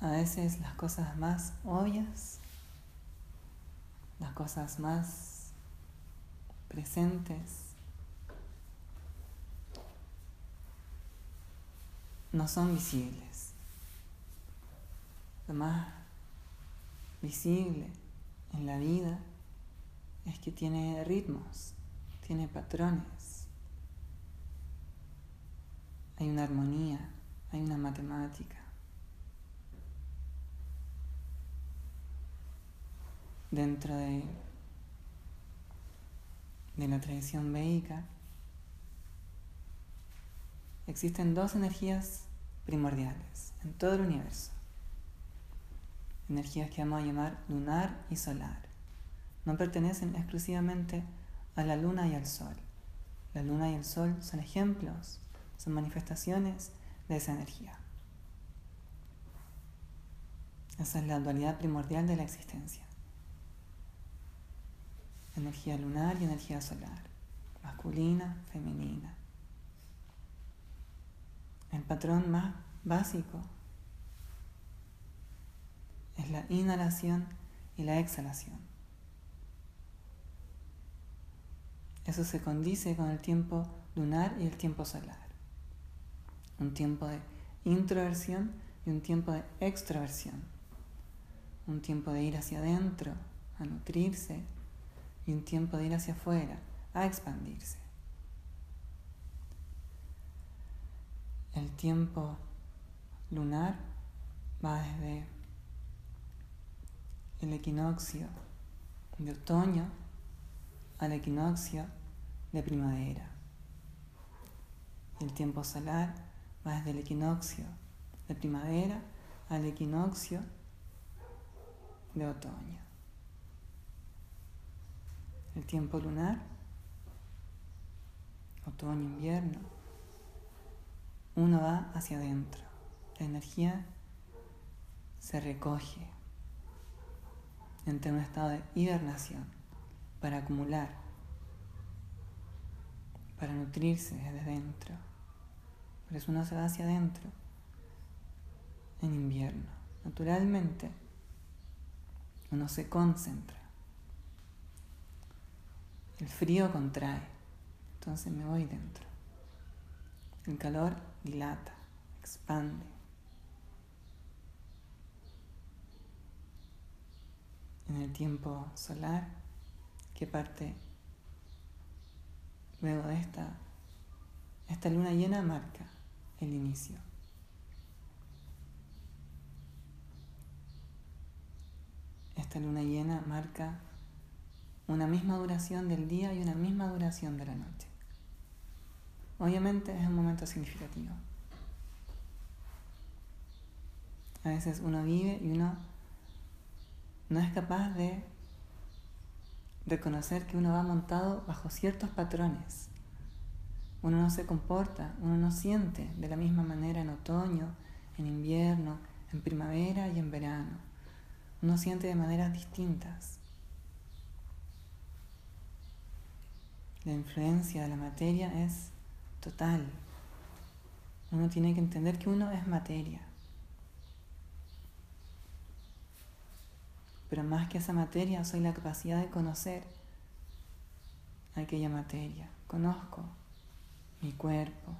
A veces las cosas más obvias, las cosas más presentes, no son visibles. Lo más visible en la vida es que tiene ritmos, tiene patrones, hay una armonía, hay una matemática. Dentro de, la tradición védica existen dos energías primordiales en todo el universo. Energías que vamos a llamar lunar y solar. No pertenecen exclusivamente a la luna y al sol. La luna y el sol son ejemplos, son manifestaciones de esa energía. Esa es la dualidad primordial de la existencia. Energía lunar y energía solar. Masculina, femenina. El patrón más básico es la inhalación y la exhalación. Eso se condice con el tiempo lunar y el tiempo solar. Un tiempo de introversión y un tiempo de extroversión. Un tiempo de ir hacia adentro, a nutrirse, y un tiempo de ir hacia afuera, a expandirse. El tiempo lunar va desde el equinoccio de otoño al equinoccio de primavera. El tiempo solar va desde el equinoccio de primavera al equinoccio de otoño. El tiempo lunar, otoño, invierno, uno va hacia adentro. La energía se recoge entre un estado de hibernación para acumular, para nutrirse desde dentro. Por eso uno se va hacia adentro en invierno. Naturalmente, uno se concentra. El frío contrae, entonces me voy dentro. El calor dilata, expande. En el tiempo solar, que parte luego de esta, esta luna llena marca el inicio. Esta luna llena marca una misma duración del día y una misma duración de la noche. Obviamente es un momento significativo. A veces uno vive y uno no es capaz de reconocer que uno va montado bajo ciertos patrones. Uno no se comporta, uno no siente de la misma manera en otoño, en invierno, en primavera y en verano. Uno siente de maneras distintas. La influencia de la materia es total. Uno tiene que entender que uno es materia. Pero más que esa materia, soy la capacidad de conocer aquella materia. Conozco mi cuerpo,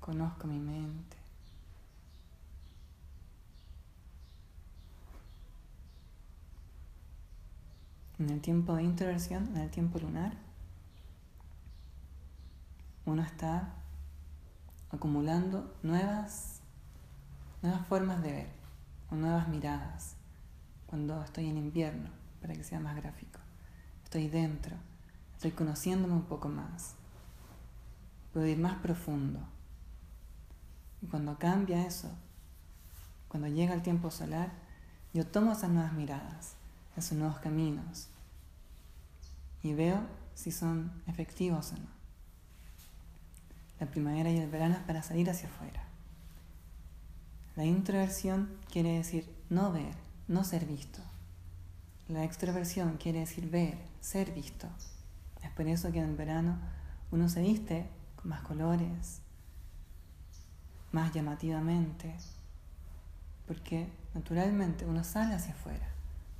conozco mi mente. En el tiempo de introversión, en el tiempo lunar, uno está acumulando nuevas, nuevas formas de ver o nuevas miradas cuando estoy en invierno, para que sea más gráfico. Estoy dentro, estoy conociéndome un poco más. Puedo ir más profundo. Y cuando cambia eso, cuando llega el tiempo solar, yo tomo esas nuevas miradas, esos nuevos caminos, y veo si son efectivos o no. La primavera y el verano es para salir hacia afuera. La introversión quiere decir no ver, no ser visto. La extroversión quiere decir ver, ser visto. Es por eso que en el verano uno se viste más colores, más llamativamente, porque naturalmente uno sale hacia afuera,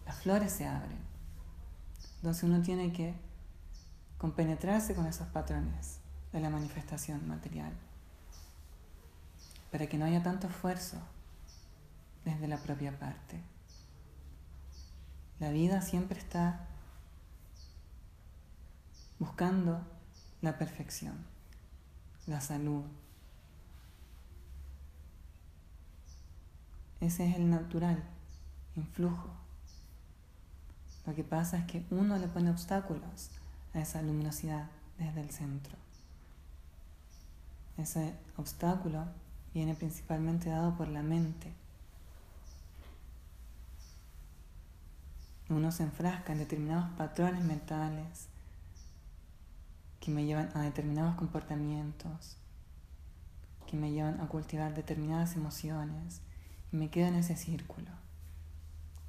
las flores se abren. Entonces uno tiene que compenetrarse con esos patrones de la manifestación material, para que no haya tanto esfuerzo desde la propia parte. La vida siempre está buscando la perfección, la salud. Ese es el natural influjo. Lo que pasa es que uno le pone obstáculos a esa luminosidad desde el centro. Ese obstáculo viene principalmente dado por la mente. Uno se enfrasca en determinados patrones mentales que me llevan a determinados comportamientos, que me llevan a cultivar determinadas emociones y me quedo en ese círculo.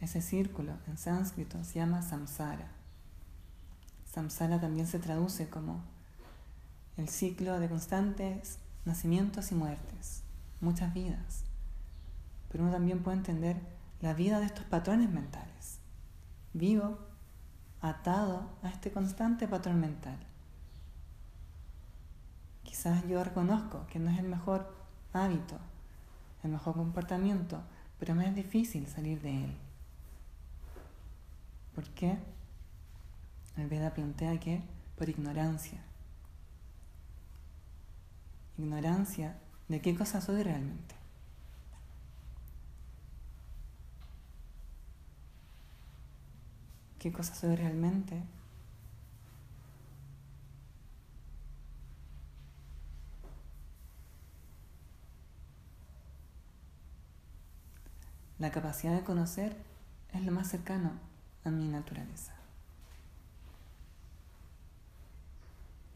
Ese círculo en sánscrito se llama samsara. Samsara también se traduce como el ciclo de constantes nacimientos y muertes, muchas vidas. Pero uno también puede entender la vida de estos patrones mentales. Vivo atado a este constante patrón mental. Quizás yo reconozco que no es el mejor hábito, el mejor comportamiento, pero me es difícil salir de él. ¿Por qué? El Veda plantea que por ignorancia. Ignorancia de qué cosa soy realmente. ¿Qué cosa soy realmente? La capacidad de conocer es lo más cercano a mi naturaleza.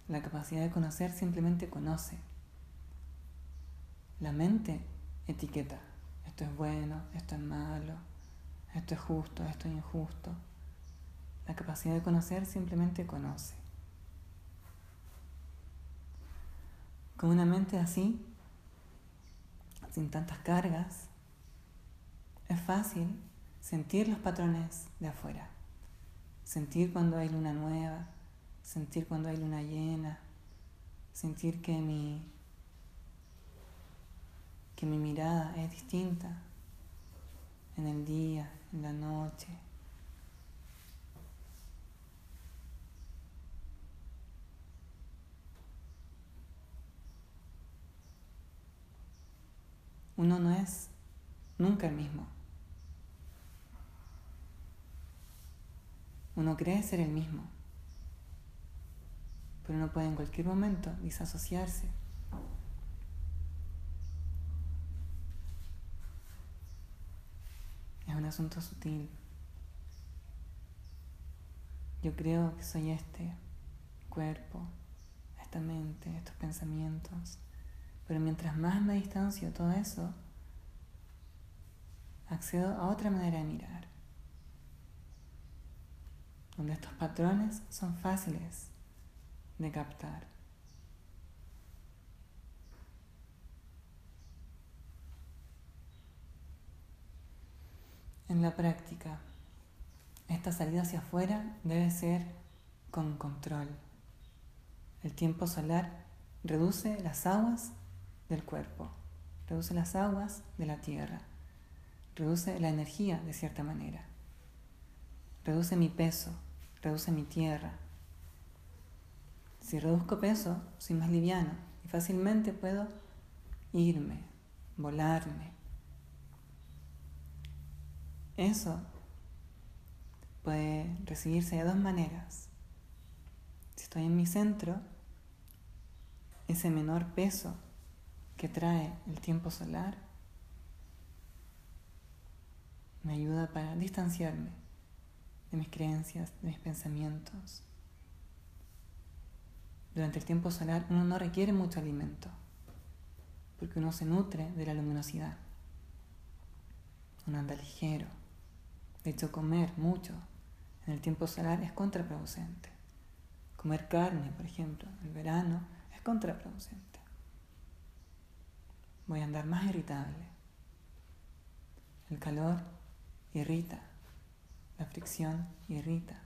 La capacidad de conocer simplemente conoce. La mente etiqueta. Esto es bueno, esto es malo, esto es justo, esto es injusto. La capacidad de conocer simplemente conoce. Con una mente así, sin tantas cargas, es fácil sentir los patrones de afuera, sentir cuando hay luna nueva, sentir cuando hay luna llena, sentir que mi, que mi mirada es distinta en el día, en la noche. Uno no es nunca el mismo. Uno cree ser el mismo, pero uno puede en cualquier momento disasociarse. Es un asunto sutil. Yo creo que soy este cuerpo, esta mente, estos pensamientos, pero mientras más me distancio de todo eso, accedo a otra manera de mirar donde estos patrones son fáciles de captar. En la práctica, esta salida hacia afuera debe ser con control. El tiempo solar reduce las aguas del cuerpo, reduce las aguas de la tierra, reduce la energía de cierta manera, reduce mi peso, reduce mi tierra. Si reduzco peso, soy más liviano y fácilmente puedo irme, volarme. Eso puede recibirse de dos maneras. Si estoy en mi centro, ese menor peso que trae el tiempo solar me ayuda para distanciarme de mis creencias, de mis pensamientos. Durante el tiempo solar uno no requiere mucho alimento, porque uno se nutre de la luminosidad. Uno anda ligero. De hecho, comer mucho en el tiempo solar es contraproducente. Comer carne, por ejemplo, en el verano es contraproducente. voy a andar más irritable. El calor irrita, la fricción irrita.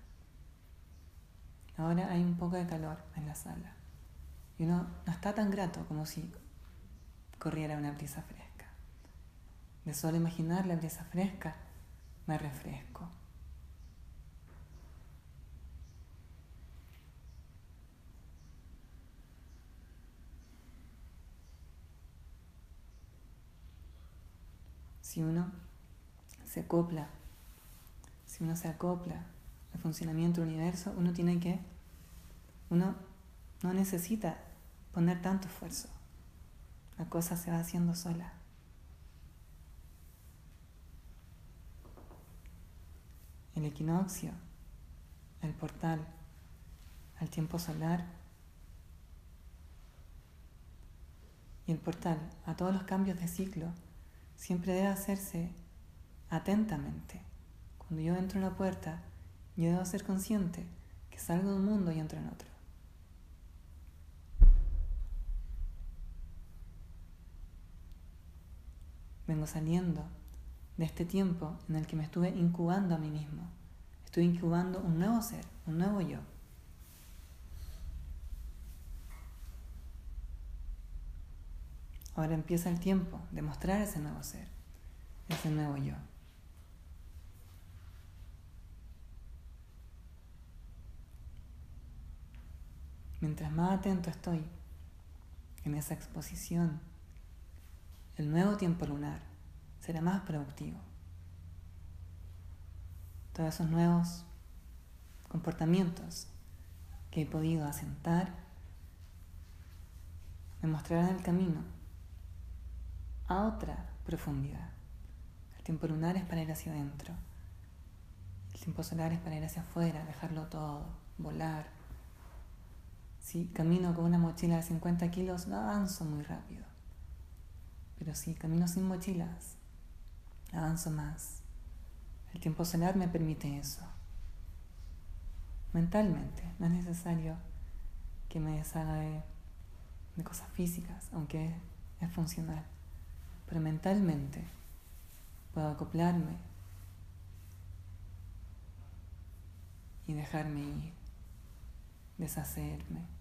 Ahora hay un poco de calor en la sala y uno no está tan grato como si corriera una brisa fresca. De solo imaginar la brisa fresca me refresco. Si uno se acopla, si uno se acopla al funcionamiento del universo, uno tiene que, uno no necesita poner tanto esfuerzo. La cosa se va haciendo sola. El equinoccio, el portal al tiempo solar y el portal a todos los cambios de ciclo siempre debe hacerse atentamente. Cuando yo entro en una puerta, yo debo ser consciente que salgo de un mundo y entro en otro. Vengo saliendo de este tiempo en el que me estuve incubando a mí mismo. Estuve incubando un nuevo ser, un nuevo yo. Ahora empieza el tiempo de mostrar ese nuevo ser, ese nuevo yo. Mientras más atento estoy en esa exposición, el nuevo tiempo lunar será más productivo. Todos esos nuevos comportamientos que he podido asentar me mostrarán el camino a otra profundidad. El tiempo lunar es para ir hacia adentro. El tiempo solar es para ir hacia afuera, dejarlo todo, volar. Si camino con una mochila de 50 kilos, no avanzo muy rápido. Pero si camino sin mochilas, avanzo más. El tiempo solar me permite eso. Mentalmente, no es necesario que me deshaga de, cosas físicas, aunque es funcional pero mentalmente puedo acoplarme y dejarme ir, deshacerme,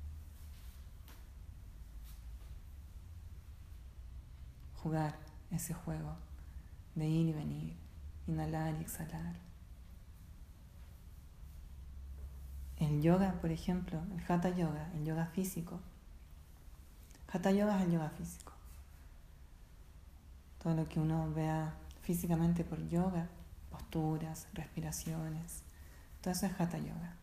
jugar ese juego de ir y venir, inhalar y exhalar. El yoga, por ejemplo, el hatha yoga, el yoga físico. Hatha yoga es el yoga físico todo lo que uno vea físicamente por yoga, posturas, respiraciones, todo eso es hatha yoga.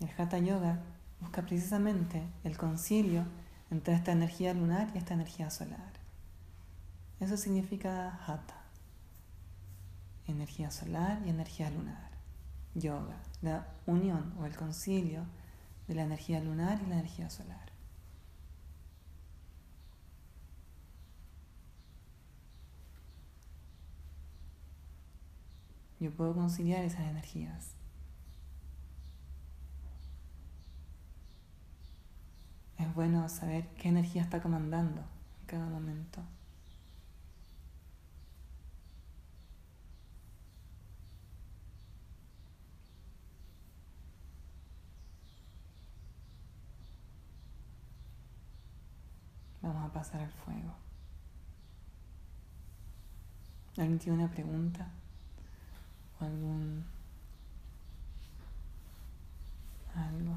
El hatha yoga busca precisamente el concilio entre esta energía lunar y esta energía solar. Eso significa hatha, energía solar y energía lunar. Yoga, la unión o el concilio de la energía lunar y la energía solar. yo puedo conciliar esas energías. Es bueno saber qué energía está comandando en cada momento. Vamos a pasar al fuego. ¿Alguien tiene una pregunta? algún algo